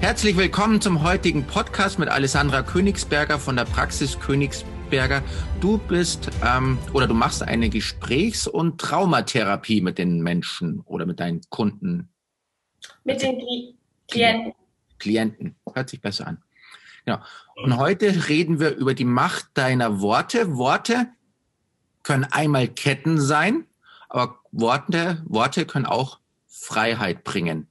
Herzlich willkommen zum heutigen Podcast mit Alessandra Königsberger von der Praxis Königsberger. Du bist ähm, oder du machst eine Gesprächs- und Traumatherapie mit den Menschen oder mit deinen Kunden. Mit den Klienten. Klienten. Hört sich besser an. Ja. Und heute reden wir über die Macht deiner Worte. Worte können einmal Ketten sein, aber Worte, Worte können auch Freiheit bringen.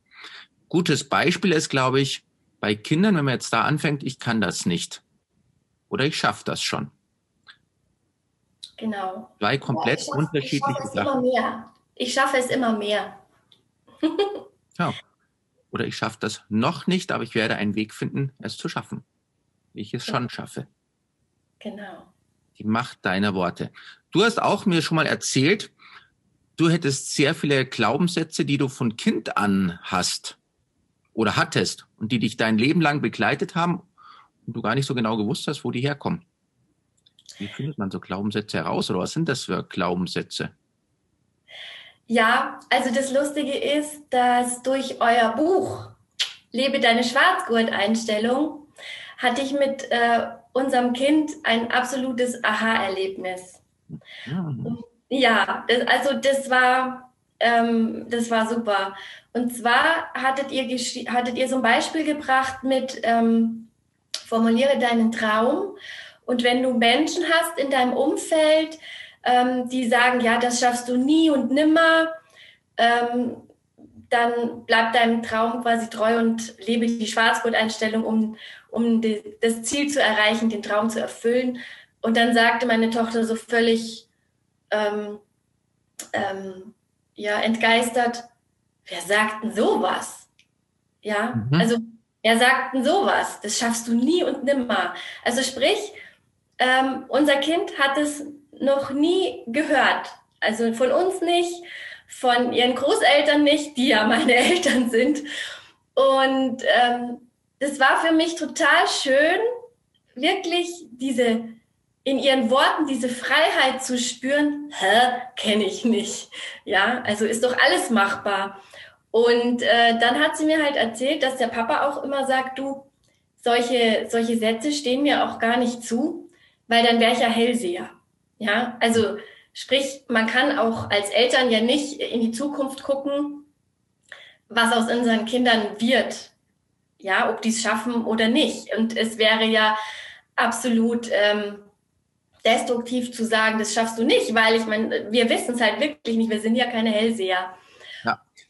Gutes Beispiel ist, glaube ich, bei Kindern, wenn man jetzt da anfängt, ich kann das nicht. Oder ich schaffe das schon. Genau. Zwei komplett ja, ich unterschiedliche ich schaffe es Sachen. Immer mehr. Ich schaffe es immer mehr. ja. Oder ich schaffe das noch nicht, aber ich werde einen Weg finden, es zu schaffen. Wie ich es ja. schon schaffe. Genau. Die Macht deiner Worte. Du hast auch mir schon mal erzählt, du hättest sehr viele Glaubenssätze, die du von Kind an hast oder hattest und die dich dein Leben lang begleitet haben und du gar nicht so genau gewusst hast, wo die herkommen. Wie findet man so Glaubenssätze heraus oder was sind das für Glaubenssätze? Ja, also das Lustige ist, dass durch euer Buch Lebe deine Schwarzgurt-Einstellung hatte ich mit äh, unserem Kind ein absolutes Aha-Erlebnis. Ja. ja, also das war, ähm, das war super. Und zwar hattet ihr, hattet ihr so ein Beispiel gebracht mit ähm, formuliere deinen Traum. Und wenn du Menschen hast in deinem Umfeld, ähm, die sagen, ja, das schaffst du nie und nimmer, ähm, dann bleib deinem Traum quasi treu und lebe die Schwarzgurt-Einstellung, um, um die, das Ziel zu erreichen, den Traum zu erfüllen. Und dann sagte meine Tochter so völlig ähm, ähm ja, entgeistert, wer sagt denn sowas? Ja, mhm. also wer sagt denn sowas? Das schaffst du nie und nimmer. Also sprich, ähm, unser Kind hat es noch nie gehört. Also von uns nicht, von ihren Großeltern nicht, die ja meine Eltern sind. Und ähm, das war für mich total schön, wirklich diese in ihren Worten diese Freiheit zu spüren, hä, kenne ich nicht. Ja, also ist doch alles machbar. Und äh, dann hat sie mir halt erzählt, dass der Papa auch immer sagt, du, solche, solche Sätze stehen mir auch gar nicht zu, weil dann wäre ich ja Hellseher. Ja, also sprich, man kann auch als Eltern ja nicht in die Zukunft gucken, was aus unseren Kindern wird. Ja, ob die es schaffen oder nicht. Und es wäre ja absolut ähm, destruktiv zu sagen, das schaffst du nicht, weil ich meine, wir wissen es halt wirklich nicht. Wir sind ja keine Hellseher.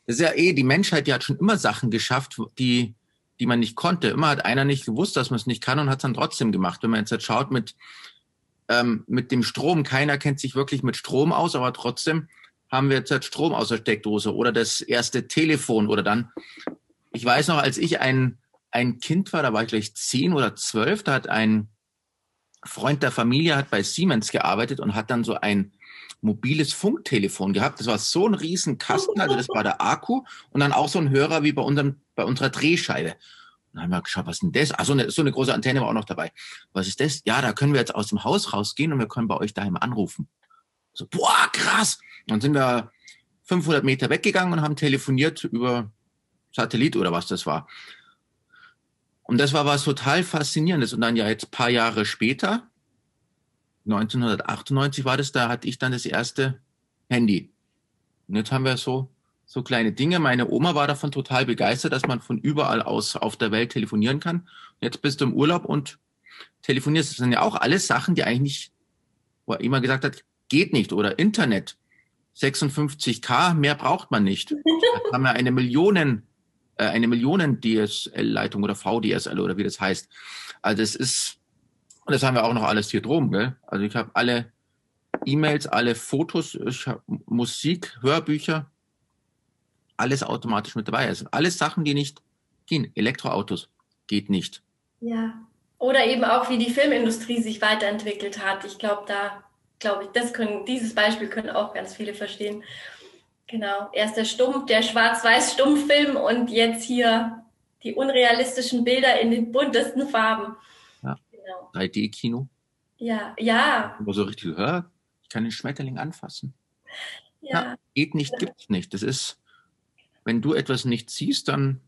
Das ist ja eh, die Menschheit, die hat schon immer Sachen geschafft, die, die man nicht konnte. Immer hat einer nicht gewusst, dass man es nicht kann und hat es dann trotzdem gemacht. Wenn man jetzt, jetzt schaut mit, ähm, mit dem Strom, keiner kennt sich wirklich mit Strom aus, aber trotzdem haben wir jetzt Strom aus der Steckdose oder das erste Telefon oder dann, ich weiß noch, als ich ein, ein Kind war, da war ich gleich zehn oder zwölf, da hat ein Freund der Familie hat bei Siemens gearbeitet und hat dann so ein mobiles Funktelefon gehabt. Das war so ein riesen Kasten, also das war der Akku und dann auch so ein Hörer wie bei, unserem, bei unserer Drehscheibe. Dann haben wir geschaut, was ist denn das? Ach, so eine, so eine große Antenne war auch noch dabei. Was ist das? Ja, da können wir jetzt aus dem Haus rausgehen und wir können bei euch daheim anrufen. So, boah, krass. dann sind wir 500 Meter weggegangen und haben telefoniert über Satellit oder was das war. Und das war was total Faszinierendes. Und dann ja jetzt paar Jahre später 1998 war das, da hatte ich dann das erste Handy. Und jetzt haben wir so, so kleine Dinge. Meine Oma war davon total begeistert, dass man von überall aus auf der Welt telefonieren kann. Und jetzt bist du im Urlaub und telefonierst. Das sind ja auch alles Sachen, die eigentlich nicht, wo er immer gesagt hat, geht nicht. Oder Internet. 56k, mehr braucht man nicht. Da haben wir eine Millionen, äh, eine Millionen DSL-Leitung oder VDSL oder wie das heißt. Also es ist, und das haben wir auch noch alles hier drum, gell? Also ich habe alle E-Mails, alle Fotos, ich hab Musik, Hörbücher, alles automatisch mit dabei. Also alles Sachen, die nicht gehen. Elektroautos geht nicht. Ja. Oder eben auch, wie die Filmindustrie sich weiterentwickelt hat. Ich glaube, da, glaube ich, das können, dieses Beispiel können auch ganz viele verstehen. Genau. Erst der Stumpf, der Schwarz-Weiß-Stummfilm und jetzt hier die unrealistischen Bilder in den buntesten Farben. Genau. 3D-Kino. Ja, ja. Aber so richtig, hör, ich kann den Schmetterling anfassen. Ja. ja geht nicht, ja. gibt's nicht. Das ist, wenn du etwas nicht siehst, dann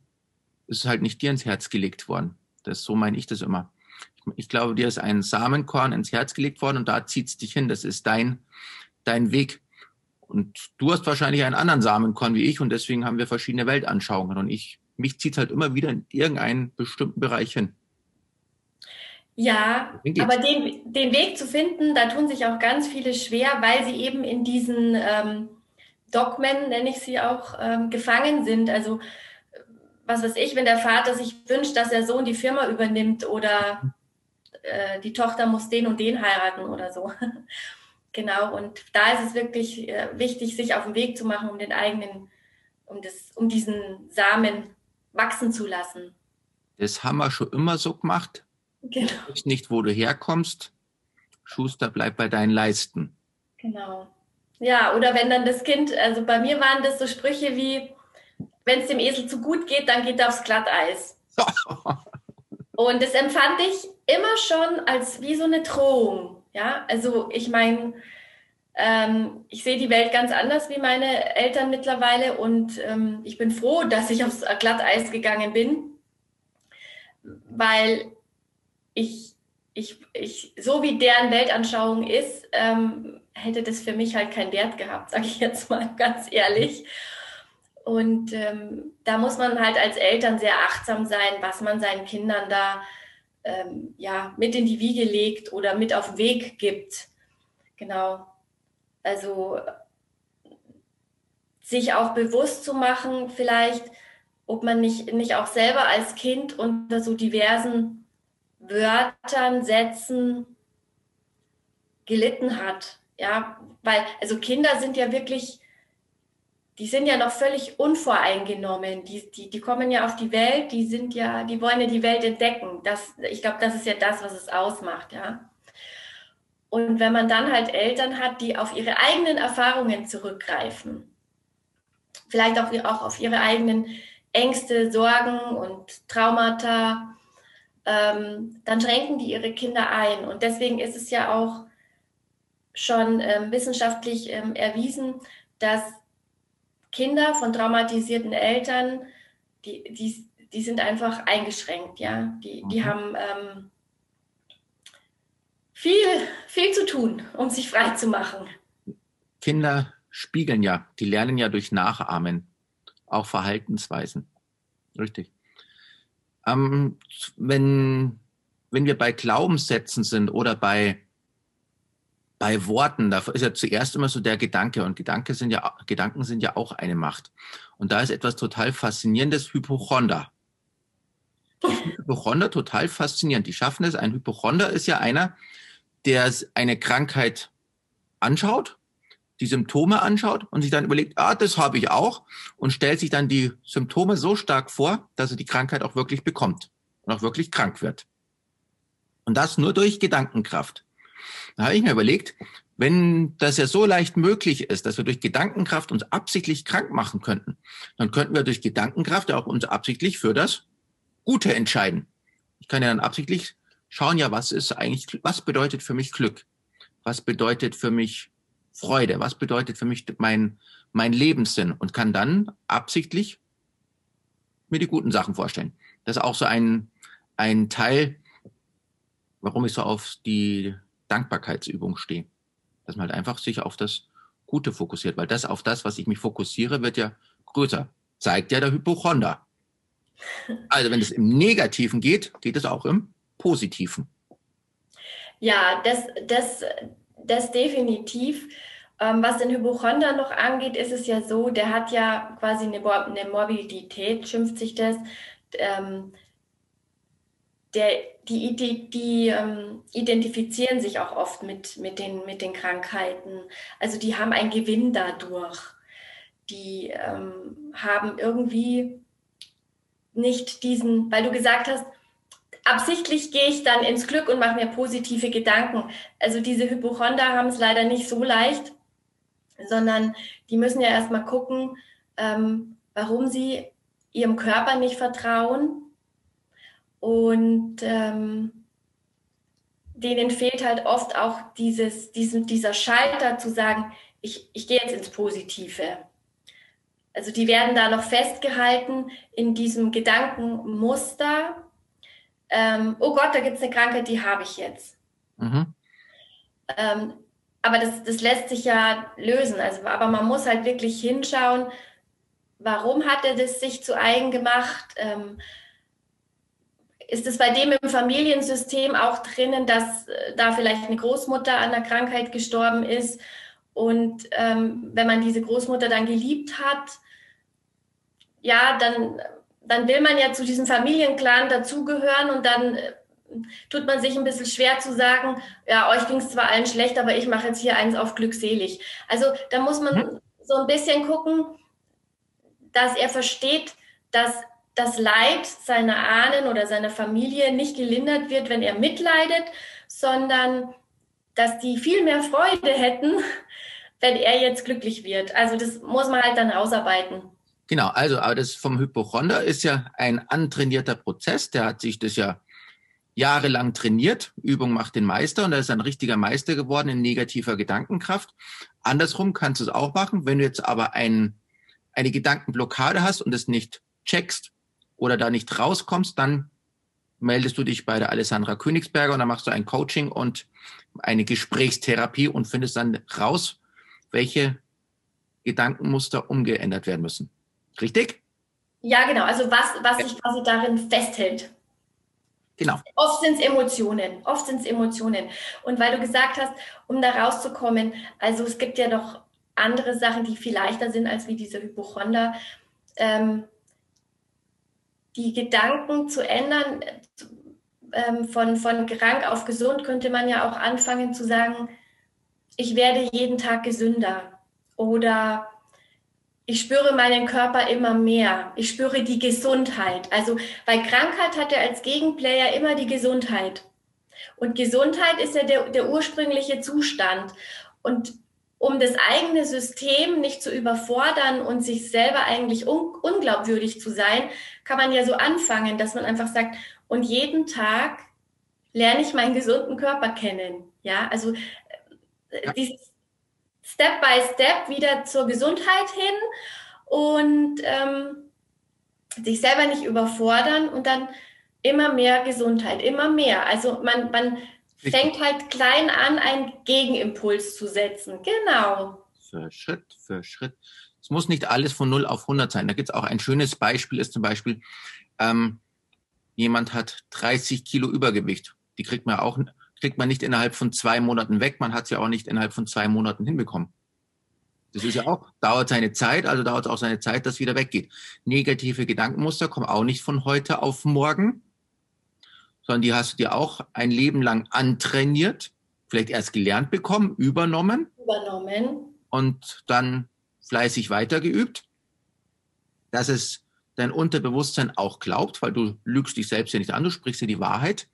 ist halt nicht dir ins Herz gelegt worden. Das, so meine ich das immer. Ich, ich glaube, dir ist ein Samenkorn ins Herz gelegt worden und da zieht es dich hin. Das ist dein, dein Weg. Und du hast wahrscheinlich einen anderen Samenkorn wie ich und deswegen haben wir verschiedene Weltanschauungen. Und ich, mich zieht halt immer wieder in irgendeinen bestimmten Bereich hin. Ja, aber den, den Weg zu finden, da tun sich auch ganz viele schwer, weil sie eben in diesen ähm, Dogmen, nenne ich sie auch, ähm, gefangen sind. Also was weiß ich, wenn der Vater sich wünscht, dass der Sohn die Firma übernimmt oder äh, die Tochter muss den und den heiraten oder so. Genau, und da ist es wirklich äh, wichtig, sich auf den Weg zu machen, um den eigenen, um, das, um diesen Samen wachsen zu lassen. Das haben wir schon immer so gemacht. Genau. Du weißt nicht, wo du herkommst. Schuster, bleib bei deinen Leisten. Genau. Ja, oder wenn dann das Kind, also bei mir waren das so Sprüche wie, wenn es dem Esel zu gut geht, dann geht er aufs Glatteis. Und das empfand ich immer schon als wie so eine Drohung. Ja, also ich meine, ähm, ich sehe die Welt ganz anders wie meine Eltern mittlerweile und ähm, ich bin froh, dass ich aufs Glatteis gegangen bin, weil ich, ich, ich so wie deren Weltanschauung ist, ähm, hätte das für mich halt keinen Wert gehabt, sage ich jetzt mal ganz ehrlich. Und ähm, da muss man halt als Eltern sehr achtsam sein, was man seinen Kindern da ähm, ja, mit in die Wiege legt oder mit auf den Weg gibt. Genau. Also sich auch bewusst zu machen, vielleicht, ob man nicht, nicht auch selber als Kind unter so diversen Wörtern, Sätzen gelitten hat. Ja, weil, also Kinder sind ja wirklich, die sind ja noch völlig unvoreingenommen. Die, die, die kommen ja auf die Welt, die sind ja, die wollen ja die Welt entdecken. Das, ich glaube, das ist ja das, was es ausmacht, ja. Und wenn man dann halt Eltern hat, die auf ihre eigenen Erfahrungen zurückgreifen, vielleicht auch, auch auf ihre eigenen Ängste, Sorgen und Traumata, ähm, dann schränken die ihre Kinder ein. Und deswegen ist es ja auch schon ähm, wissenschaftlich ähm, erwiesen, dass Kinder von traumatisierten Eltern, die, die, die sind einfach eingeschränkt, ja. Die, die mhm. haben ähm, viel, viel zu tun, um sich frei zu machen. Kinder spiegeln ja, die lernen ja durch Nachahmen, auch Verhaltensweisen. Richtig. Ähm, wenn, wenn wir bei Glaubenssätzen sind oder bei bei Worten, da ist ja zuerst immer so der Gedanke und Gedanke sind ja, Gedanken sind ja auch eine Macht. Und da ist etwas total faszinierendes, Hypochonder. Hypochonder total faszinierend. Die schaffen es. Ein Hypochonder ist ja einer, der eine Krankheit anschaut, die Symptome anschaut und sich dann überlegt, ah, das habe ich auch und stellt sich dann die Symptome so stark vor, dass er die Krankheit auch wirklich bekommt und auch wirklich krank wird. Und das nur durch Gedankenkraft. Da habe ich mir überlegt, wenn das ja so leicht möglich ist, dass wir durch Gedankenkraft uns absichtlich krank machen könnten, dann könnten wir durch Gedankenkraft auch uns absichtlich für das Gute entscheiden. Ich kann ja dann absichtlich schauen, ja, was ist eigentlich, was bedeutet für mich Glück? Was bedeutet für mich Freude? Was bedeutet für mich mein, mein Lebenssinn? Und kann dann absichtlich mir die guten Sachen vorstellen. Das ist auch so ein, ein Teil, warum ich so auf die Dankbarkeitsübung stehe. Dass man halt einfach sich auf das Gute fokussiert, weil das auf das, was ich mich fokussiere, wird ja größer. Zeigt ja der Hypochonder. Also wenn es im Negativen geht, geht es auch im Positiven. Ja, das, das, das definitiv. Ähm, was den Hypochonder noch angeht, ist es ja so, der hat ja quasi eine, eine Morbidität, schimpft sich das. Ähm, der, die, die, die ähm, identifizieren sich auch oft mit, mit, den, mit den Krankheiten. Also die haben einen Gewinn dadurch. Die ähm, haben irgendwie nicht diesen, weil du gesagt hast, absichtlich gehe ich dann ins Glück und mache mir positive Gedanken. Also diese Hypochonder haben es leider nicht so leicht, sondern die müssen ja erstmal gucken, ähm, warum sie ihrem Körper nicht vertrauen und ähm, denen fehlt halt oft auch dieses, diesen, dieser Schalter zu sagen, ich, ich gehe jetzt ins Positive. also die werden da noch festgehalten in diesem Gedankenmuster. Ähm, oh Gott, da gibt es eine Krankheit, die habe ich jetzt. Mhm. Ähm, aber das, das lässt sich ja lösen. Also, aber man muss halt wirklich hinschauen, warum hat er das sich zu eigen gemacht? Ähm, ist es bei dem im Familiensystem auch drinnen, dass äh, da vielleicht eine Großmutter an der Krankheit gestorben ist? Und ähm, wenn man diese Großmutter dann geliebt hat, ja, dann, dann will man ja zu diesem Familienclan dazugehören und dann äh, tut man sich ein bisschen schwer zu sagen, ja, euch ging es zwar allen schlecht, aber ich mache jetzt hier eins auf glückselig. Also da muss man mhm. so ein bisschen gucken, dass er versteht, dass das Leid seiner Ahnen oder seiner Familie nicht gelindert wird, wenn er mitleidet, sondern dass die viel mehr Freude hätten, wenn er jetzt glücklich wird. Also das muss man halt dann ausarbeiten. Genau, also aber das vom Hypochonder ist ja ein antrainierter Prozess, der hat sich das ja jahrelang trainiert. Übung macht den Meister und er ist ein richtiger Meister geworden in negativer Gedankenkraft. Andersrum kannst du es auch machen. Wenn du jetzt aber ein, eine Gedankenblockade hast und es nicht checkst oder da nicht rauskommst, dann meldest du dich bei der Alessandra Königsberger und dann machst du ein Coaching und eine Gesprächstherapie und findest dann raus, welche Gedankenmuster umgeändert werden müssen. Richtig? Ja, genau. Also was, was sich quasi darin festhält. Genau. Oft sind es Emotionen, oft sind es Emotionen. Und weil du gesagt hast, um da rauszukommen, also es gibt ja noch andere Sachen, die viel leichter sind als wie diese Hypochonder. Ähm, die Gedanken zu ändern, ähm, von, von krank auf gesund, könnte man ja auch anfangen zu sagen, ich werde jeden Tag gesünder. Oder ich spüre meinen Körper immer mehr. Ich spüre die Gesundheit. Also bei Krankheit hat er als Gegenplayer immer die Gesundheit. Und Gesundheit ist ja der, der ursprüngliche Zustand. Und um das eigene System nicht zu überfordern und sich selber eigentlich un unglaubwürdig zu sein, kann man ja so anfangen, dass man einfach sagt, und jeden Tag lerne ich meinen gesunden Körper kennen. Ja, also äh, ja. dieses Step by Step wieder zur Gesundheit hin und ähm, sich selber nicht überfordern und dann immer mehr Gesundheit, immer mehr. Also man, man fängt halt klein an, einen Gegenimpuls zu setzen. Genau. Für Schritt für Schritt. Es muss nicht alles von 0 auf 100 sein. Da gibt es auch ein schönes Beispiel, ist zum Beispiel, ähm, jemand hat 30 Kilo Übergewicht. Die kriegt man auch kriegt man nicht innerhalb von zwei Monaten weg. Man hat ja auch nicht innerhalb von zwei Monaten hinbekommen. Das ist ja auch, dauert seine Zeit, also dauert es auch seine Zeit, dass wieder weggeht. Negative Gedankenmuster kommen auch nicht von heute auf morgen, sondern die hast du dir auch ein Leben lang antrainiert, vielleicht erst gelernt bekommen, übernommen. Übernommen. Und dann fleißig weitergeübt, dass es dein Unterbewusstsein auch glaubt, weil du lügst dich selbst ja nicht an, du sprichst dir die Wahrheit.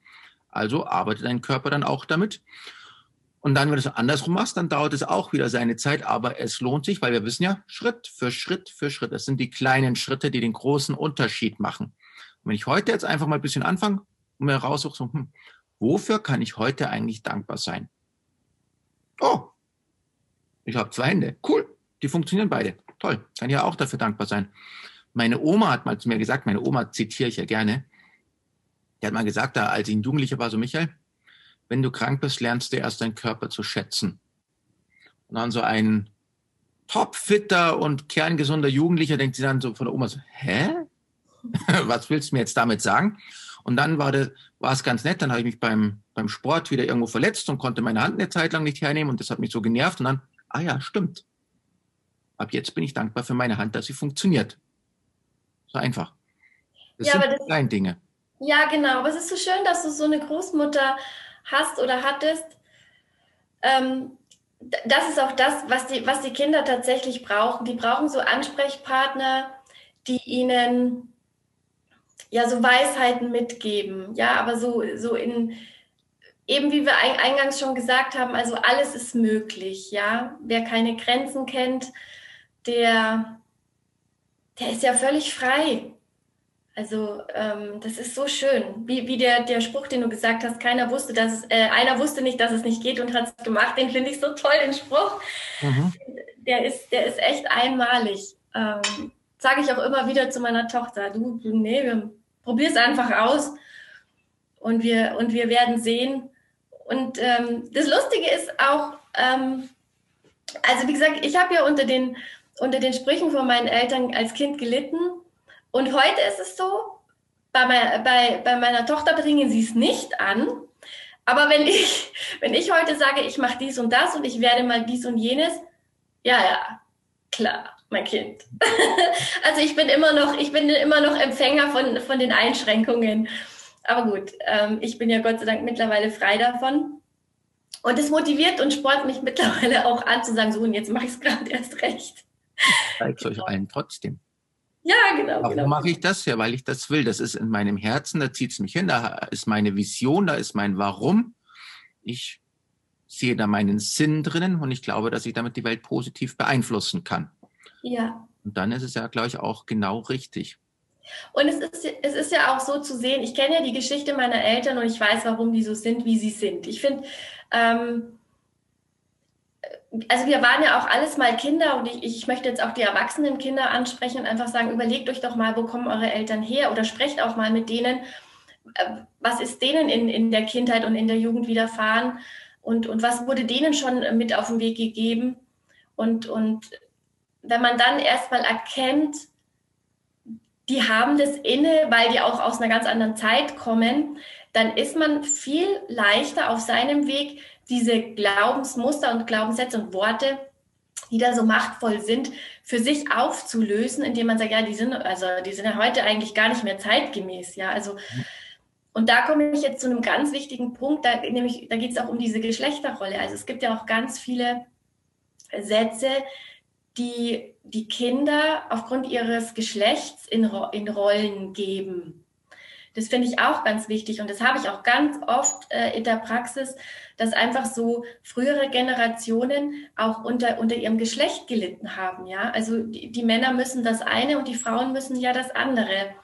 Also arbeitet dein Körper dann auch damit. Und dann, wenn du es andersrum machst, dann dauert es auch wieder seine Zeit, aber es lohnt sich, weil wir wissen ja, Schritt für Schritt für Schritt, das sind die kleinen Schritte, die den großen Unterschied machen. Und wenn ich heute jetzt einfach mal ein bisschen anfange und mir raussuche, so, hm, wofür kann ich heute eigentlich dankbar sein? Oh, ich habe zwei Hände. Cool, die funktionieren beide. Toll, kann ja auch dafür dankbar sein. Meine Oma hat mal zu mir gesagt, meine Oma zitiere ich ja gerne, die hat mal gesagt, da, als ich ein Jugendlicher war, so Michael, wenn du krank bist, lernst du erst deinen Körper zu schätzen. Und dann so ein topfitter und kerngesunder Jugendlicher denkt sich dann so von der Oma so, hä? Was willst du mir jetzt damit sagen? Und dann war, das, war es ganz nett, dann habe ich mich beim, beim Sport wieder irgendwo verletzt und konnte meine Hand eine Zeit lang nicht hernehmen und das hat mich so genervt und dann, ah ja, stimmt. Ab jetzt bin ich dankbar für meine Hand, dass sie funktioniert. So einfach. Das ja, sind kleine Dinge. Ja, genau. Aber es ist so schön, dass du so eine Großmutter hast oder hattest. Ähm, das ist auch das, was die, was die Kinder tatsächlich brauchen. Die brauchen so Ansprechpartner, die ihnen ja so Weisheiten mitgeben. Ja, aber so, so in, eben wie wir eingangs schon gesagt haben, also alles ist möglich. Ja, wer keine Grenzen kennt, der, der ist ja völlig frei. Also ähm, das ist so schön, wie, wie der, der Spruch, den du gesagt hast, keiner wusste, dass es, äh, einer wusste nicht, dass es nicht geht und hat es gemacht. Den finde ich so toll, den Spruch. Mhm. Der, ist, der ist echt einmalig. ähm, sage ich auch immer wieder zu meiner Tochter, du, du nee, probier es einfach aus und wir, und wir werden sehen. Und ähm, das Lustige ist auch, ähm, also wie gesagt, ich habe ja unter den, unter den Sprüchen von meinen Eltern als Kind gelitten. Und heute ist es so, bei, mein, bei, bei meiner Tochter bringen sie es nicht an. Aber wenn ich, wenn ich heute sage, ich mache dies und das und ich werde mal dies und jenes, ja, ja, klar, mein Kind. also ich bin immer noch, ich bin immer noch Empfänger von, von den Einschränkungen. Aber gut, ähm, ich bin ja Gott sei Dank mittlerweile frei davon. Und es motiviert und spornt mich mittlerweile auch an zu sagen, so und jetzt mache ich es gerade erst recht. Zeigt es euch allen trotzdem. Ja, genau. Warum genau. mache ich das? Ja, weil ich das will. Das ist in meinem Herzen, da zieht es mich hin, da ist meine Vision, da ist mein Warum. Ich sehe da meinen Sinn drinnen und ich glaube, dass ich damit die Welt positiv beeinflussen kann. Ja. Und dann ist es ja, glaube ich, auch genau richtig. Und es ist, es ist ja auch so zu sehen, ich kenne ja die Geschichte meiner Eltern und ich weiß, warum die so sind, wie sie sind. Ich finde, ähm, also wir waren ja auch alles mal Kinder und ich, ich möchte jetzt auch die erwachsenen Kinder ansprechen und einfach sagen, überlegt euch doch mal, wo kommen eure Eltern her oder sprecht auch mal mit denen, äh, was ist denen in, in der Kindheit und in der Jugend widerfahren und, und was wurde denen schon mit auf den Weg gegeben. Und, und wenn man dann erstmal erkennt, die haben das inne, weil die auch aus einer ganz anderen Zeit kommen, dann ist man viel leichter auf seinem Weg, diese Glaubensmuster und Glaubenssätze und Worte, die da so machtvoll sind, für sich aufzulösen, indem man sagt, ja, die sind, also die sind ja heute eigentlich gar nicht mehr zeitgemäß, ja. Also und da komme ich jetzt zu einem ganz wichtigen Punkt, da, nämlich, da geht es auch um diese Geschlechterrolle. Also es gibt ja auch ganz viele Sätze, die die Kinder aufgrund ihres Geschlechts in, in Rollen geben. Das finde ich auch ganz wichtig und das habe ich auch ganz oft äh, in der Praxis, dass einfach so frühere Generationen auch unter, unter ihrem Geschlecht gelitten haben. Ja, also die, die Männer müssen das eine und die Frauen müssen ja das andere.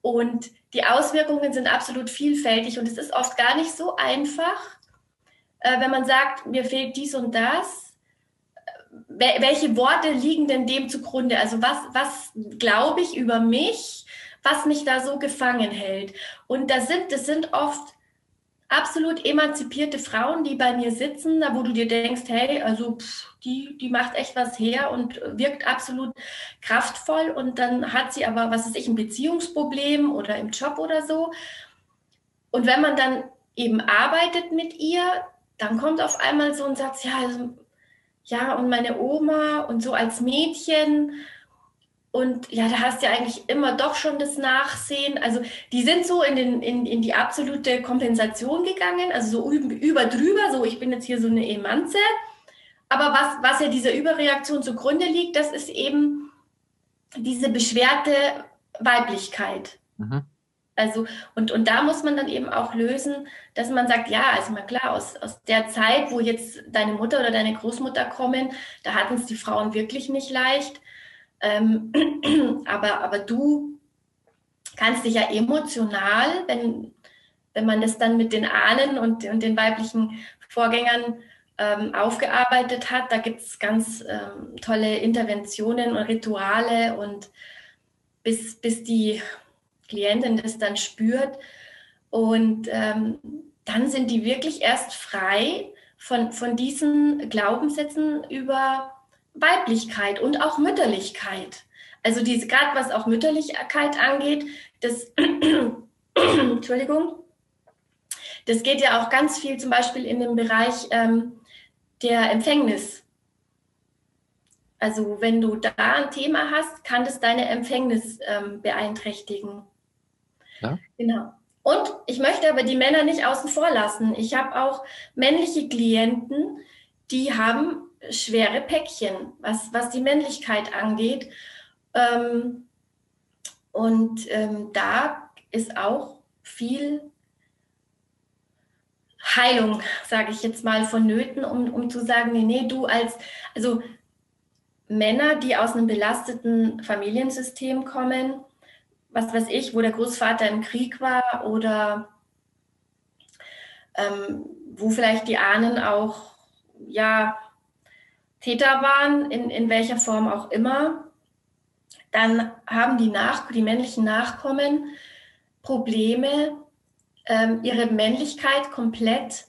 Und die Auswirkungen sind absolut vielfältig und es ist oft gar nicht so einfach, äh, wenn man sagt, mir fehlt dies und das welche Worte liegen denn dem zugrunde? Also was, was glaube ich über mich, was mich da so gefangen hält? Und das sind, das sind oft absolut emanzipierte Frauen, die bei mir sitzen, da wo du dir denkst, hey, also pff, die, die macht echt was her und wirkt absolut kraftvoll und dann hat sie aber, was ist ich, ein Beziehungsproblem oder im Job oder so. Und wenn man dann eben arbeitet mit ihr, dann kommt auf einmal so ein Satz, ja, also ja, und meine Oma und so als Mädchen. Und ja, da hast du ja eigentlich immer doch schon das Nachsehen. Also die sind so in, den, in, in die absolute Kompensation gegangen, also so über drüber, so ich bin jetzt hier so eine Emanze. Aber was, was ja dieser Überreaktion zugrunde liegt, das ist eben diese beschwerte Weiblichkeit. Mhm. Also, und, und da muss man dann eben auch lösen, dass man sagt, ja, also mal klar, aus, aus der Zeit, wo jetzt deine Mutter oder deine Großmutter kommen, da hatten es die Frauen wirklich nicht leicht. Ähm, aber, aber du kannst dich ja emotional, wenn, wenn man das dann mit den Ahnen und, und den weiblichen Vorgängern ähm, aufgearbeitet hat, da gibt es ganz ähm, tolle Interventionen und Rituale und bis, bis die Klientin das dann spürt. Und ähm, dann sind die wirklich erst frei von, von diesen Glaubenssätzen über Weiblichkeit und auch Mütterlichkeit. Also diese, gerade was auch Mütterlichkeit angeht, das, Entschuldigung, das geht ja auch ganz viel zum Beispiel in dem Bereich ähm, der Empfängnis. Also wenn du da ein Thema hast, kann das deine Empfängnis ähm, beeinträchtigen. Ja? Genau. Und ich möchte aber die Männer nicht außen vor lassen. Ich habe auch männliche Klienten, die haben schwere Päckchen, was, was die Männlichkeit angeht. Ähm, und ähm, da ist auch viel Heilung, sage ich jetzt mal, vonnöten, um, um zu sagen, nee, nee, du als, also Männer, die aus einem belasteten Familiensystem kommen, was weiß ich, wo der Großvater im Krieg war oder ähm, wo vielleicht die Ahnen auch ja Täter waren, in, in welcher Form auch immer. dann haben die, Nach die männlichen Nachkommen Probleme, ähm, ihre Männlichkeit komplett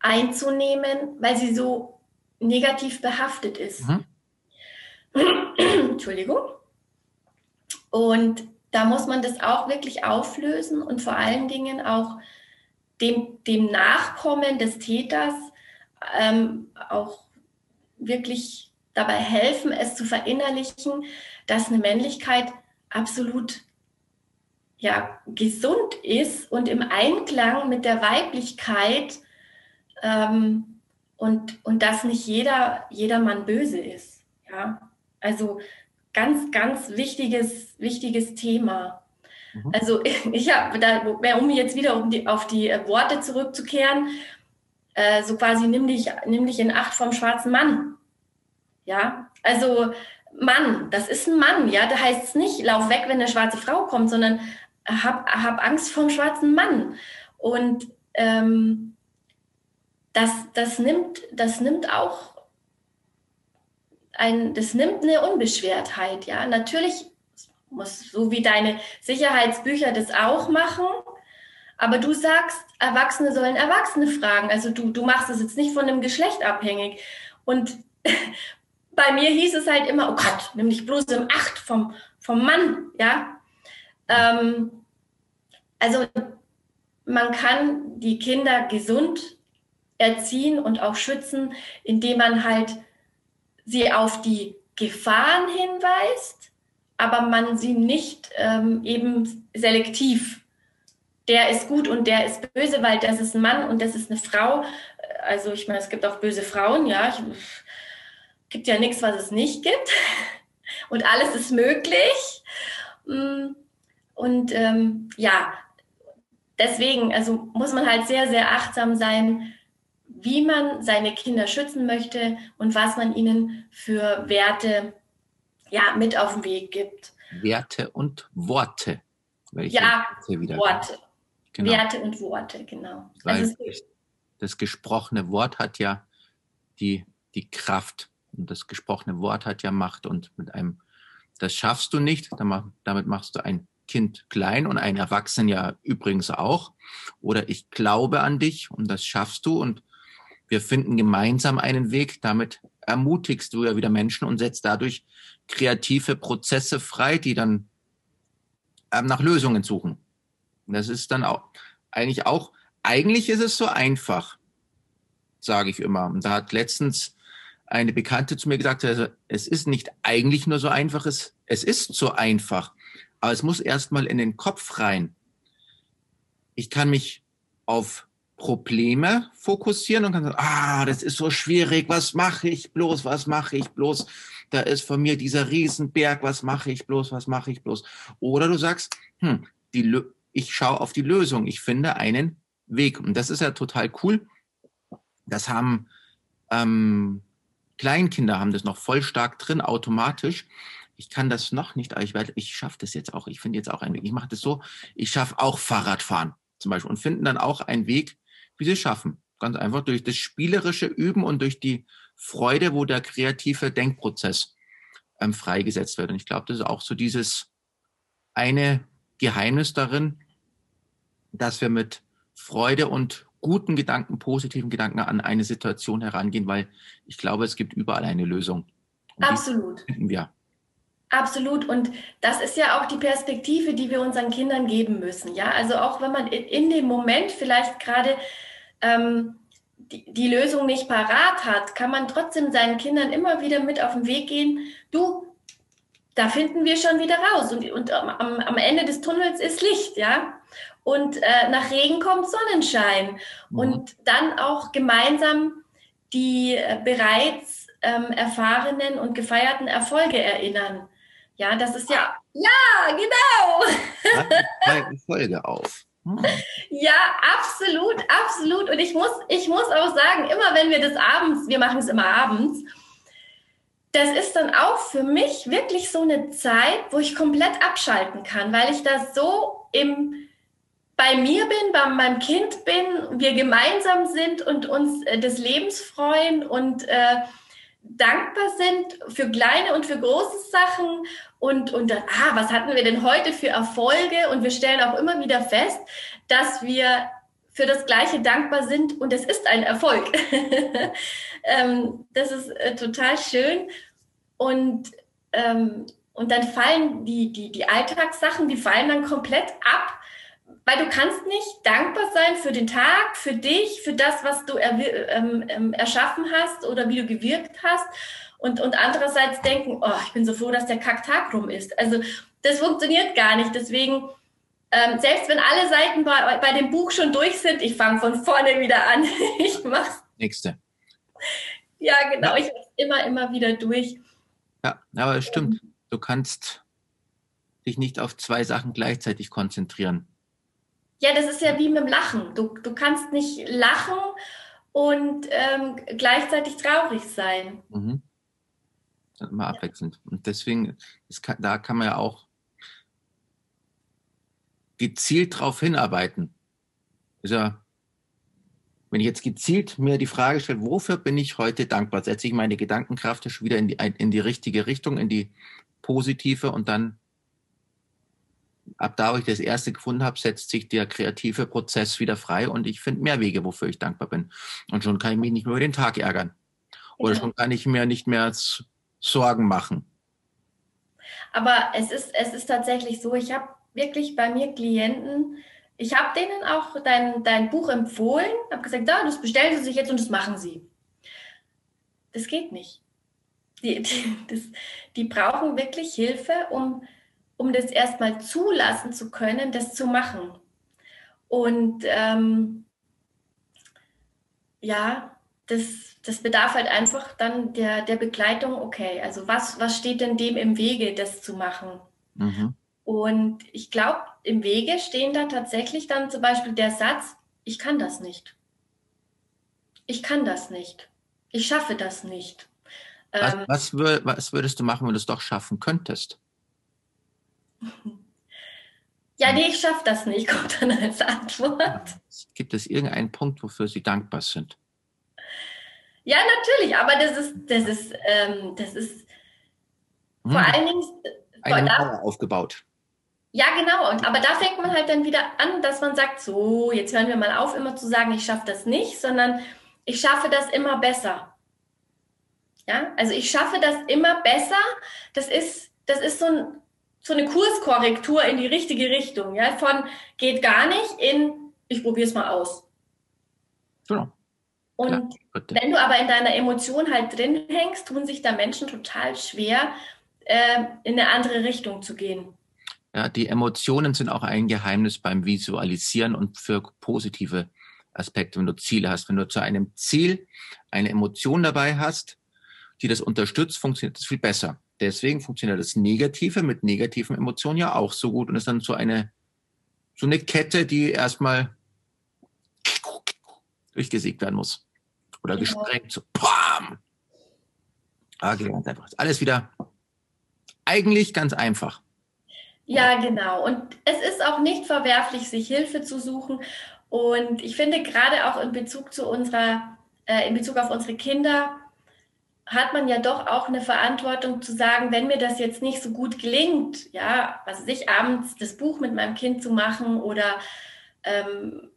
einzunehmen, weil sie so negativ behaftet ist. Mhm. Entschuldigung. Und da muss man das auch wirklich auflösen und vor allen Dingen auch dem, dem Nachkommen des Täters ähm, auch wirklich dabei helfen, es zu verinnerlichen, dass eine Männlichkeit absolut ja, gesund ist und im Einklang mit der Weiblichkeit ähm, und, und dass nicht jeder, jeder Mann böse ist. Ja, also ganz, ganz wichtiges, wichtiges Thema. Mhm. Also ich habe da, um jetzt wieder um die, auf die Worte zurückzukehren, äh, so quasi nimm dich, nimm dich in Acht vom schwarzen Mann. Ja, also Mann, das ist ein Mann, ja, da heißt es nicht, lauf weg, wenn eine schwarze Frau kommt, sondern hab, hab Angst vom schwarzen Mann. Und ähm, das, das, nimmt, das nimmt auch ein, das nimmt eine Unbeschwertheit, ja. Natürlich muss, so wie deine Sicherheitsbücher das auch machen, aber du sagst, Erwachsene sollen Erwachsene fragen. Also du, du machst es jetzt nicht von dem Geschlecht abhängig. Und bei mir hieß es halt immer, oh Gott, nimm dich bloß im Acht vom, vom Mann, ja. Ähm, also man kann die Kinder gesund erziehen und auch schützen, indem man halt sie auf die Gefahren hinweist, aber man sie nicht ähm, eben selektiv. Der ist gut und der ist böse, weil das ist ein Mann und das ist eine Frau. Also ich meine, es gibt auch böse Frauen, ja. Es gibt ja nichts, was es nicht gibt. Und alles ist möglich. Mm, und ähm, ja, deswegen, also muss man halt sehr, sehr achtsam sein, wie man seine Kinder schützen möchte und was man ihnen für Werte ja, mit auf den Weg gibt. Werte und Worte. ja, Worte. Genau. Werte und Worte, genau. Also das gesprochene Wort hat ja die, die Kraft und das gesprochene Wort hat ja Macht und mit einem, das schaffst du nicht, damit machst du ein Kind klein und ein Erwachsenen ja übrigens auch. Oder ich glaube an dich und das schaffst du und wir finden gemeinsam einen Weg. Damit ermutigst du ja wieder Menschen und setzt dadurch kreative Prozesse frei, die dann ähm, nach Lösungen suchen. Und das ist dann auch eigentlich auch, eigentlich ist es so einfach, sage ich immer. Und da hat letztens eine Bekannte zu mir gesagt, also es ist nicht eigentlich nur so einfach, es, es ist so einfach, aber es muss erstmal in den Kopf rein. Ich kann mich auf Probleme fokussieren und kann sagen, ah, das ist so schwierig, was mache ich bloß, was mache ich bloß? Da ist von mir dieser Riesenberg, was mache ich bloß, was mache ich bloß? Oder du sagst, hm, die, ich schaue auf die Lösung, ich finde einen Weg. Und das ist ja total cool. Das haben ähm, Kleinkinder haben das noch voll stark drin, automatisch. Ich kann das noch nicht, aber ich werde, ich schaffe das jetzt auch. Ich finde jetzt auch einen Weg. Ich mache das so, ich schaffe auch Fahrradfahren zum Beispiel und finden dann auch einen Weg, wie sie schaffen. Ganz einfach durch das spielerische Üben und durch die Freude, wo der kreative Denkprozess ähm, freigesetzt wird. Und ich glaube, das ist auch so dieses eine Geheimnis darin, dass wir mit Freude und guten Gedanken, positiven Gedanken an eine Situation herangehen, weil ich glaube, es gibt überall eine Lösung. Und Absolut. Wir. Absolut. Und das ist ja auch die Perspektive, die wir unseren Kindern geben müssen. Ja, also auch wenn man in dem Moment vielleicht gerade ähm, die, die Lösung nicht parat hat, kann man trotzdem seinen Kindern immer wieder mit auf den Weg gehen. Du, da finden wir schon wieder raus. Und, und am, am Ende des Tunnels ist Licht, ja. Und äh, nach Regen kommt Sonnenschein. Mhm. Und dann auch gemeinsam die äh, bereits ähm, erfahrenen und gefeierten Erfolge erinnern. Ja, das ist ja, ja, genau. Folge auf. Ja, absolut, absolut. Und ich muss, ich muss auch sagen, immer wenn wir das abends, wir machen es immer abends, das ist dann auch für mich wirklich so eine Zeit, wo ich komplett abschalten kann, weil ich da so im, bei mir bin, bei meinem Kind bin, wir gemeinsam sind und uns äh, des Lebens freuen und äh, dankbar sind für kleine und für große Sachen und, und ah, was hatten wir denn heute für Erfolge? Und wir stellen auch immer wieder fest, dass wir für das Gleiche dankbar sind und es ist ein Erfolg. ähm, das ist äh, total schön. Und, ähm, und dann fallen die, die, die Alltagssachen, die fallen dann komplett ab, weil du kannst nicht dankbar sein für den Tag, für dich, für das, was du ähm, ähm, erschaffen hast oder wie du gewirkt hast. Und, und andererseits denken, oh, ich bin so froh, dass der Kacktag rum ist. Also das funktioniert gar nicht. Deswegen, ähm, selbst wenn alle Seiten bei, bei dem Buch schon durch sind, ich fange von vorne wieder an. ich mach's. Nächste. Ja, genau. Ja. Ich mach's immer, immer wieder durch. Ja, aber es stimmt. Du kannst dich nicht auf zwei Sachen gleichzeitig konzentrieren. Ja, das ist ja wie mit dem Lachen. Du, du kannst nicht lachen und ähm, gleichzeitig traurig sein. Mhm. Immer abwechselnd. Und deswegen, kann, da kann man ja auch gezielt darauf hinarbeiten. Ist ja, wenn ich jetzt gezielt mir die Frage stelle, wofür bin ich heute dankbar, setze ich meine Gedankenkraft schon wieder in die, in die richtige Richtung, in die positive und dann ab da, wo ich das erste gefunden habe, setzt sich der kreative Prozess wieder frei und ich finde mehr Wege, wofür ich dankbar bin. Und schon kann ich mich nicht mehr über den Tag ärgern. Oder ja. schon kann ich mir nicht mehr Sorgen machen. Aber es ist, es ist tatsächlich so, ich habe wirklich bei mir Klienten, ich habe denen auch dein, dein Buch empfohlen, habe gesagt, da, das bestellen sie sich jetzt und das machen sie. Das geht nicht. Die, die, das, die brauchen wirklich Hilfe, um um das erstmal zulassen zu können, das zu machen. Und ähm, ja, das, das bedarf halt einfach dann der, der Begleitung, okay, also was, was steht denn dem im Wege, das zu machen? Mhm. Und ich glaube, im Wege stehen da tatsächlich dann zum Beispiel der Satz, ich kann das nicht. Ich kann das nicht. Ich schaffe das nicht. Was, ähm, was, was würdest du machen, wenn du es doch schaffen könntest? Ja, nee, ich schaffe das nicht, kommt dann als Antwort. Gibt es irgendeinen Punkt, wofür Sie dankbar sind? Ja, natürlich, aber das ist, das ist, ähm, das ist hm. vor allen Dingen äh, eine Mauer aufgebaut. Ja, genau. Und, aber da fängt man halt dann wieder an, dass man sagt, so, jetzt hören wir mal auf, immer zu sagen, ich schaffe das nicht, sondern ich schaffe das immer besser. Ja, also ich schaffe das immer besser. Das ist, das ist so ein so eine Kurskorrektur in die richtige Richtung. Ja? Von geht gar nicht in ich probiere es mal aus. Genau. Und ja, wenn du aber in deiner Emotion halt drin hängst, tun sich da Menschen total schwer, äh, in eine andere Richtung zu gehen. Ja, die Emotionen sind auch ein Geheimnis beim Visualisieren und für positive Aspekte, wenn du Ziele hast. Wenn du zu einem Ziel eine Emotion dabei hast, die das unterstützt, funktioniert das viel besser. Deswegen funktioniert das Negative mit negativen Emotionen ja auch so gut und ist dann so eine, so eine Kette, die erstmal durchgesiegt werden muss. Oder genau. gesprengt, so PAM! Ah, gelernt einfach. Alles wieder eigentlich ganz einfach. Ja, genau. Und es ist auch nicht verwerflich, sich Hilfe zu suchen. Und ich finde gerade auch in Bezug zu unserer, äh, in Bezug auf unsere Kinder, hat man ja doch auch eine Verantwortung zu sagen, wenn mir das jetzt nicht so gut gelingt, ja, was weiß ich, abends das Buch mit meinem Kind zu machen oder ähm,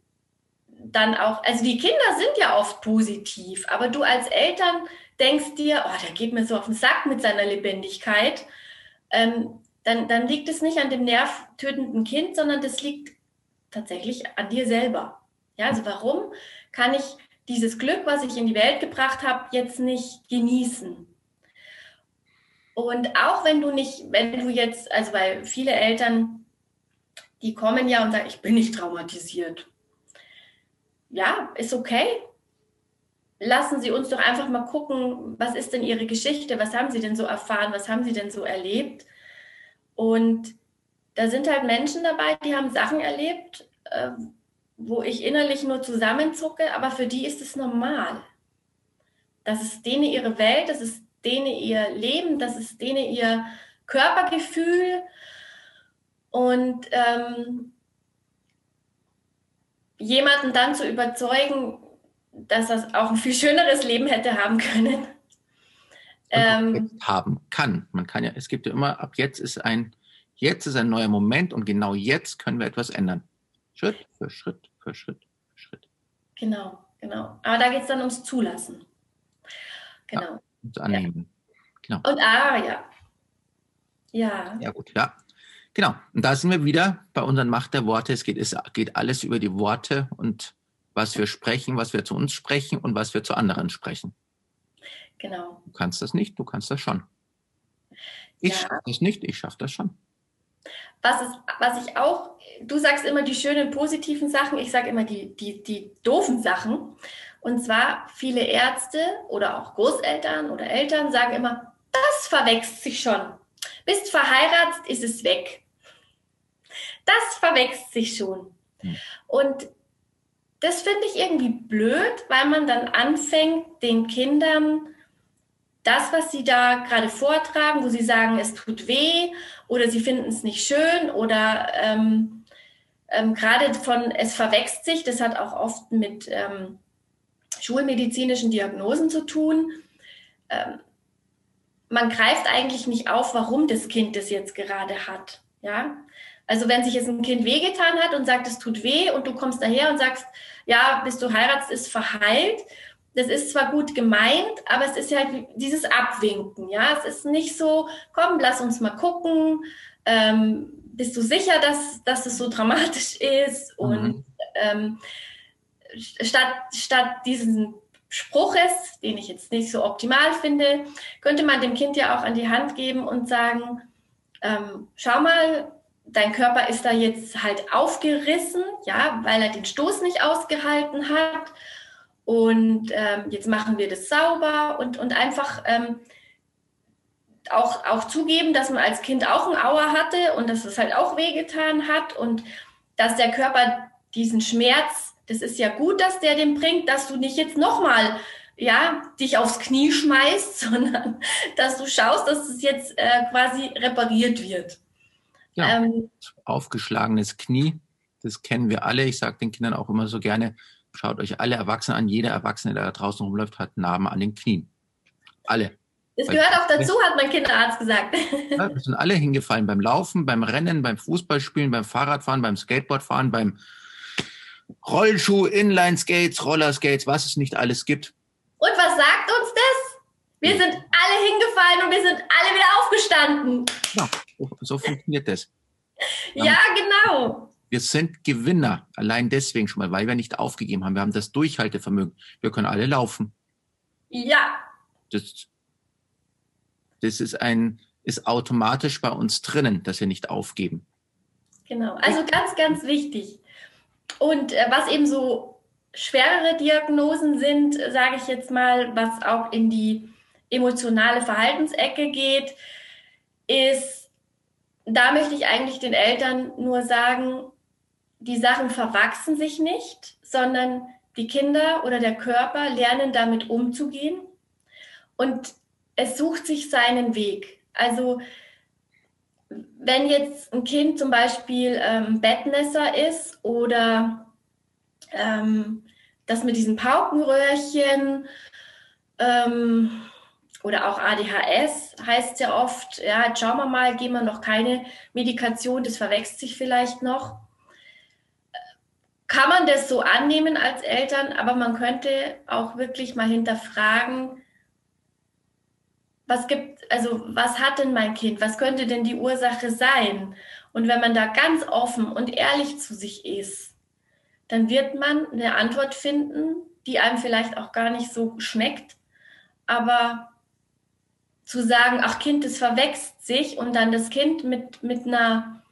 dann auch, also die Kinder sind ja oft positiv, aber du als Eltern denkst dir, oh, der geht mir so auf den Sack mit seiner Lebendigkeit, ähm, dann, dann liegt es nicht an dem nervtötenden Kind, sondern das liegt tatsächlich an dir selber. Ja, also warum kann ich dieses Glück, was ich in die Welt gebracht habe, jetzt nicht genießen. Und auch wenn du nicht, wenn du jetzt, also weil viele Eltern, die kommen ja und sagen, ich bin nicht traumatisiert. Ja, ist okay. Lassen Sie uns doch einfach mal gucken, was ist denn Ihre Geschichte? Was haben Sie denn so erfahren? Was haben Sie denn so erlebt? Und da sind halt Menschen dabei, die haben Sachen erlebt, ähm, wo ich innerlich nur zusammenzucke, aber für die ist es normal. Das ist denen ihre Welt, das ist denen ihr Leben, das ist denen ihr Körpergefühl. Und ähm, jemanden dann zu überzeugen, dass er auch ein viel schöneres Leben hätte haben können, ähm, haben kann. Man kann ja, es gibt ja immer, ab jetzt ist ein, jetzt ist ein neuer Moment und genau jetzt können wir etwas ändern. Schritt für Schritt für Schritt für Schritt. Genau, genau. Aber da geht es dann ums Zulassen. Genau. Ja, Annehmen. Ja. Genau. Und ah, ja. Ja. Ja, gut, ja. Genau. Und da sind wir wieder bei unseren Macht der Worte. Es geht, es geht alles über die Worte und was wir sprechen, was wir zu uns sprechen und was wir zu anderen sprechen. Genau. Du kannst das nicht, du kannst das schon. Ich ja. schaffe das nicht, ich schaffe das schon. Was, ist, was ich auch, du sagst immer die schönen positiven Sachen, ich sage immer die, die, die doofen Sachen. Und zwar viele Ärzte oder auch Großeltern oder Eltern sagen immer, das verwechselt sich schon. Bist verheiratet, ist es weg. Das verwechselt sich schon. Hm. Und das finde ich irgendwie blöd, weil man dann anfängt, den Kindern das, was sie da gerade vortragen, wo sie sagen, es tut weh oder sie finden es nicht schön oder ähm, ähm, gerade von es verwechselt sich, das hat auch oft mit ähm, schulmedizinischen Diagnosen zu tun. Ähm, man greift eigentlich nicht auf, warum das Kind das jetzt gerade hat. Ja, also wenn sich jetzt ein Kind wehgetan hat und sagt, es tut weh und du kommst daher und sagst, ja, bis du heiratst, ist verheilt. Das ist zwar gut gemeint, aber es ist ja halt dieses Abwinken, ja. Es ist nicht so, komm, lass uns mal gucken. Ähm, bist du sicher, dass, dass es so dramatisch ist? Mhm. Und ähm, statt, statt diesen Spruches, den ich jetzt nicht so optimal finde, könnte man dem Kind ja auch an die Hand geben und sagen, ähm, schau mal, dein Körper ist da jetzt halt aufgerissen, ja, weil er den Stoß nicht ausgehalten hat. Und ähm, jetzt machen wir das sauber und, und einfach ähm, auch, auch zugeben, dass man als Kind auch ein Auer hatte und dass es halt auch wehgetan hat und dass der Körper diesen Schmerz, das ist ja gut, dass der den bringt, dass du nicht jetzt nochmal ja, dich aufs Knie schmeißt, sondern dass du schaust, dass es jetzt äh, quasi repariert wird. Ja, ähm, aufgeschlagenes Knie, das kennen wir alle. Ich sage den Kindern auch immer so gerne, schaut euch alle Erwachsene an. Jeder Erwachsene, der da draußen rumläuft, hat Narben an den Knien. Alle. Das gehört auch dazu, hat mein Kinderarzt gesagt. Ja, wir sind alle hingefallen beim Laufen, beim Rennen, beim Fußballspielen, beim Fahrradfahren, beim Skateboardfahren, beim Rollschuh, Inline-Skates, Rollerskates, was es nicht alles gibt. Und was sagt uns das? Wir sind alle hingefallen und wir sind alle wieder aufgestanden. Ja, so funktioniert das. ja, genau. Wir sind Gewinner, allein deswegen schon mal, weil wir nicht aufgegeben haben. Wir haben das Durchhaltevermögen. Wir können alle laufen. Ja. Das, das ist ein, ist automatisch bei uns drinnen, dass wir nicht aufgeben. Genau, also ganz, ganz wichtig. Und äh, was eben so schwerere Diagnosen sind, sage ich jetzt mal, was auch in die emotionale Verhaltensecke geht, ist, da möchte ich eigentlich den Eltern nur sagen, die Sachen verwachsen sich nicht, sondern die Kinder oder der Körper lernen damit umzugehen und es sucht sich seinen Weg. Also wenn jetzt ein Kind zum Beispiel ähm, Bettnässer ist oder ähm, das mit diesen Paukenröhrchen ähm, oder auch ADHS heißt ja oft, ja, jetzt schauen wir mal, geben wir noch keine Medikation, das verwechselt sich vielleicht noch. Kann man das so annehmen als Eltern, aber man könnte auch wirklich mal hinterfragen, was gibt, also was hat denn mein Kind? Was könnte denn die Ursache sein? Und wenn man da ganz offen und ehrlich zu sich ist, dann wird man eine Antwort finden, die einem vielleicht auch gar nicht so schmeckt, aber zu sagen, ach Kind, das verwechselt sich und dann das Kind mit, mit einer,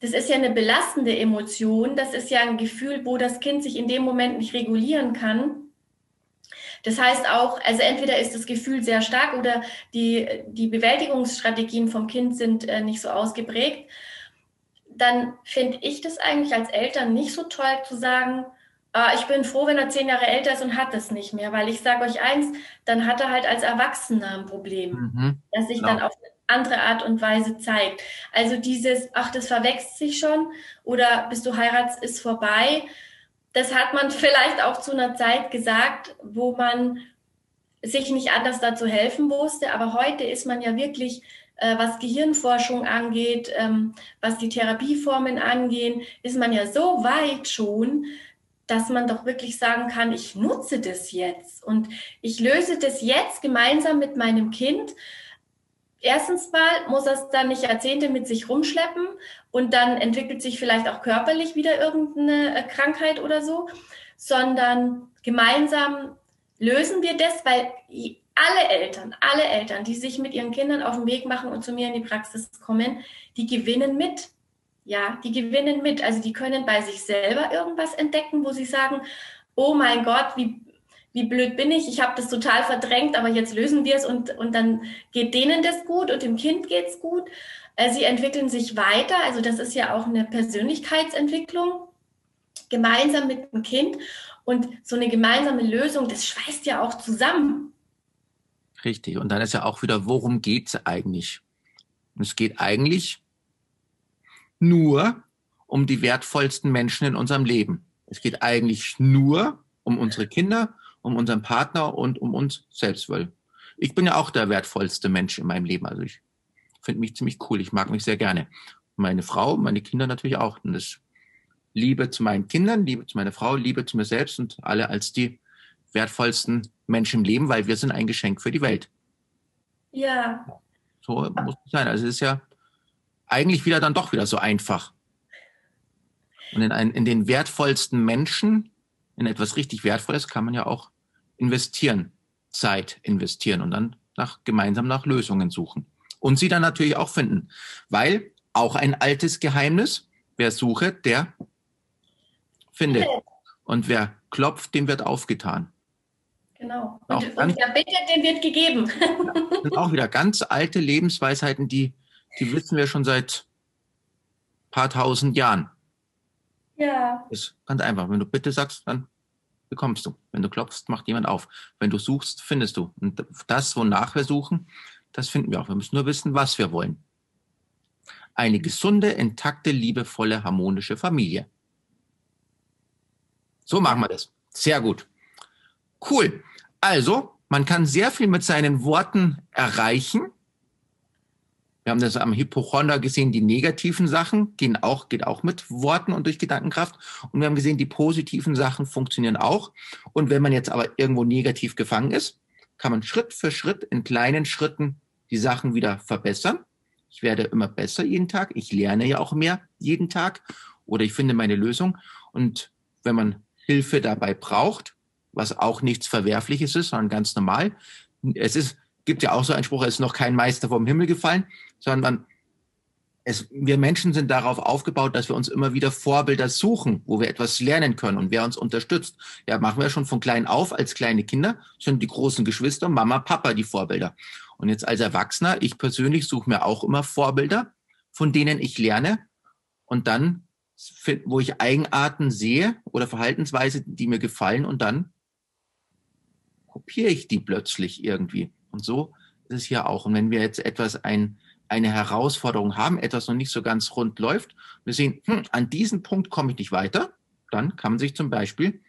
das ist ja eine belastende Emotion, das ist ja ein Gefühl, wo das Kind sich in dem Moment nicht regulieren kann. Das heißt auch, also entweder ist das Gefühl sehr stark oder die, die Bewältigungsstrategien vom Kind sind äh, nicht so ausgeprägt. Dann finde ich das eigentlich als Eltern nicht so toll zu sagen, äh, ich bin froh, wenn er zehn Jahre älter ist und hat das nicht mehr, weil ich sage euch eins, dann hat er halt als Erwachsener ein Problem, mhm. das sich genau. dann auf andere Art und Weise zeigt. Also dieses, ach, das verwechselt sich schon oder bis du heiratst, ist vorbei. Das hat man vielleicht auch zu einer Zeit gesagt, wo man sich nicht anders dazu helfen wusste. Aber heute ist man ja wirklich, äh, was Gehirnforschung angeht, ähm, was die Therapieformen angehen, ist man ja so weit schon, dass man doch wirklich sagen kann, ich nutze das jetzt und ich löse das jetzt gemeinsam mit meinem Kind. Erstens mal muss er es dann nicht Jahrzehnte mit sich rumschleppen und dann entwickelt sich vielleicht auch körperlich wieder irgendeine äh, Krankheit oder so, sondern gemeinsam lösen wir das, weil alle Eltern, alle Eltern, die sich mit ihren Kindern auf den Weg machen und zu mir in die Praxis kommen, die gewinnen mit. Ja, die gewinnen mit. Also die können bei sich selber irgendwas entdecken, wo sie sagen, oh mein Gott, wie, wie blöd bin ich, ich habe das total verdrängt, aber jetzt lösen wir es und, und dann geht denen das gut und dem Kind geht es gut. Äh, sie entwickeln sich weiter, also das ist ja auch eine Persönlichkeitsentwicklung, gemeinsam mit dem Kind. Und so eine gemeinsame Lösung, das schweißt ja auch zusammen. Richtig. Und dann ist ja auch wieder, worum geht es eigentlich? Es geht eigentlich nur um die wertvollsten Menschen in unserem Leben. Es geht eigentlich nur um unsere Kinder, um unseren Partner und um uns selbst. Weil ich bin ja auch der wertvollste Mensch in meinem Leben. Also ich finde mich ziemlich cool. Ich mag mich sehr gerne. Meine Frau, meine Kinder natürlich auch. Und das Liebe zu meinen Kindern, Liebe zu meiner Frau, Liebe zu mir selbst und alle als die wertvollsten Menschen im Leben, weil wir sind ein Geschenk für die Welt. Ja. So muss es sein. Also es ist ja eigentlich wieder dann doch wieder so einfach. Und in, ein, in den wertvollsten Menschen, in etwas richtig Wertvolles, kann man ja auch investieren, Zeit investieren und dann nach, gemeinsam nach Lösungen suchen. Und sie dann natürlich auch finden. Weil auch ein altes Geheimnis, wer suche, der findet. Und wer klopft, dem wird aufgetan. Genau. Und, und wer bittet, dem wird gegeben. das sind auch wieder ganz alte Lebensweisheiten, die, die wissen wir schon seit paar tausend Jahren. Ja. Ist ganz einfach. Wenn du bitte sagst, dann bekommst du. Wenn du klopfst, macht jemand auf. Wenn du suchst, findest du. Und das, wonach wir suchen, das finden wir auch. Wir müssen nur wissen, was wir wollen. Eine gesunde, intakte, liebevolle, harmonische Familie. So machen wir das. Sehr gut. Cool. Also, man kann sehr viel mit seinen Worten erreichen. Wir haben das am Hypochonder gesehen, die negativen Sachen gehen auch, geht auch mit Worten und durch Gedankenkraft. Und wir haben gesehen, die positiven Sachen funktionieren auch. Und wenn man jetzt aber irgendwo negativ gefangen ist, kann man Schritt für Schritt in kleinen Schritten die Sachen wieder verbessern. Ich werde immer besser jeden Tag. Ich lerne ja auch mehr jeden Tag oder ich finde meine Lösung. Und wenn man Hilfe dabei braucht, was auch nichts Verwerfliches ist, sondern ganz normal. Es ist, gibt ja auch so einen Spruch, es ist noch kein Meister vom Himmel gefallen, sondern es, wir Menschen sind darauf aufgebaut, dass wir uns immer wieder Vorbilder suchen, wo wir etwas lernen können und wer uns unterstützt. Ja, machen wir schon von klein auf als kleine Kinder, sind die großen Geschwister, Mama, Papa die Vorbilder. Und jetzt als Erwachsener, ich persönlich suche mir auch immer Vorbilder, von denen ich lerne und dann wo ich Eigenarten sehe oder Verhaltensweise, die mir gefallen und dann kopiere ich die plötzlich irgendwie. Und so ist es hier auch. Und wenn wir jetzt etwas, ein, eine Herausforderung haben, etwas noch nicht so ganz rund läuft, wir sehen, hm, an diesem Punkt komme ich nicht weiter, dann kann man sich zum Beispiel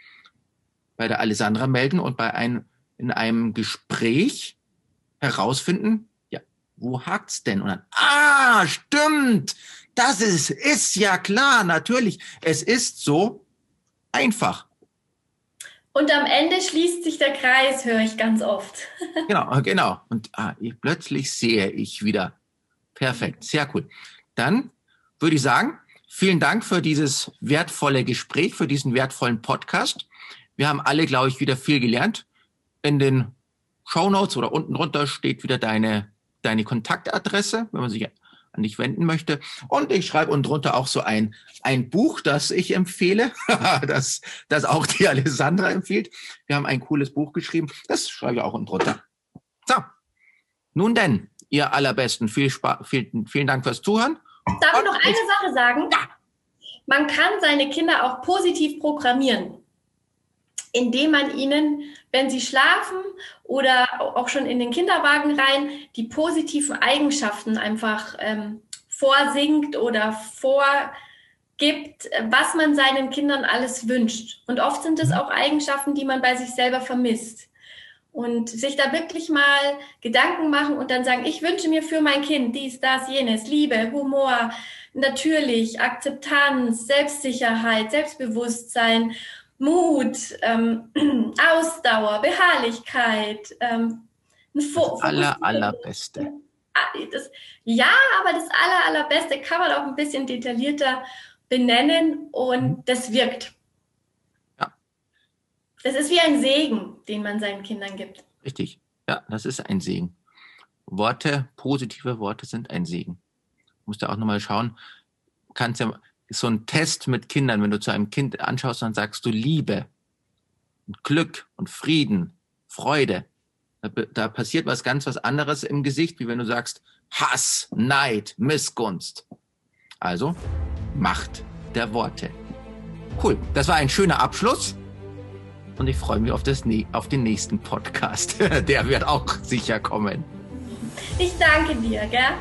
bei der Alessandra melden und bei einem, in einem Gespräch herausfinden, ja, wo hakt's denn? Und dann, ah, stimmt, das ist, ist ja klar, natürlich. Es ist so einfach. Und am Ende schließt sich der Kreis, höre ich ganz oft. genau, genau. Und ah, ich, plötzlich sehe ich wieder. Perfekt, sehr cool. Dann würde ich sagen, vielen Dank für dieses wertvolle Gespräch, für diesen wertvollen Podcast. Wir haben alle, glaube ich, wieder viel gelernt. In den Show Notes oder unten drunter steht wieder deine, deine Kontaktadresse, wenn man sich an dich wenden möchte. Und ich schreibe unten drunter auch so ein, ein Buch, das ich empfehle, das, das auch die Alessandra empfiehlt. Wir haben ein cooles Buch geschrieben, das schreibe ich auch unten drunter. So, nun denn, ihr allerbesten, viel Spaß, vielen, vielen Dank fürs Zuhören. Darf ich noch eine Sache sagen? Ja. Man kann seine Kinder auch positiv programmieren indem man ihnen, wenn sie schlafen oder auch schon in den Kinderwagen rein, die positiven Eigenschaften einfach ähm, vorsingt oder vorgibt, was man seinen Kindern alles wünscht. Und oft sind es mhm. auch Eigenschaften, die man bei sich selber vermisst. Und sich da wirklich mal Gedanken machen und dann sagen, ich wünsche mir für mein Kind dies, das, jenes, Liebe, Humor, natürlich, Akzeptanz, Selbstsicherheit, Selbstbewusstsein, Mut, ähm, Ausdauer, Beharrlichkeit. Ähm, das aller, allerbeste. Ah, das, ja, aber das aller, allerbeste kann man auch ein bisschen detaillierter benennen und mhm. das wirkt. Ja. Das ist wie ein Segen, den man seinen Kindern gibt. Richtig. Ja, das ist ein Segen. Worte, positive Worte sind ein Segen. Du musst ja auch nochmal schauen, kannst ja so ein Test mit Kindern, wenn du zu einem Kind anschaust, dann sagst du Liebe, und Glück und Frieden, Freude. Da, da passiert was ganz was anderes im Gesicht, wie wenn du sagst Hass, Neid, Missgunst. Also Macht der Worte. Cool, das war ein schöner Abschluss. Und ich freue mich auf, das, auf den nächsten Podcast. Der wird auch sicher kommen. Ich danke dir, gell?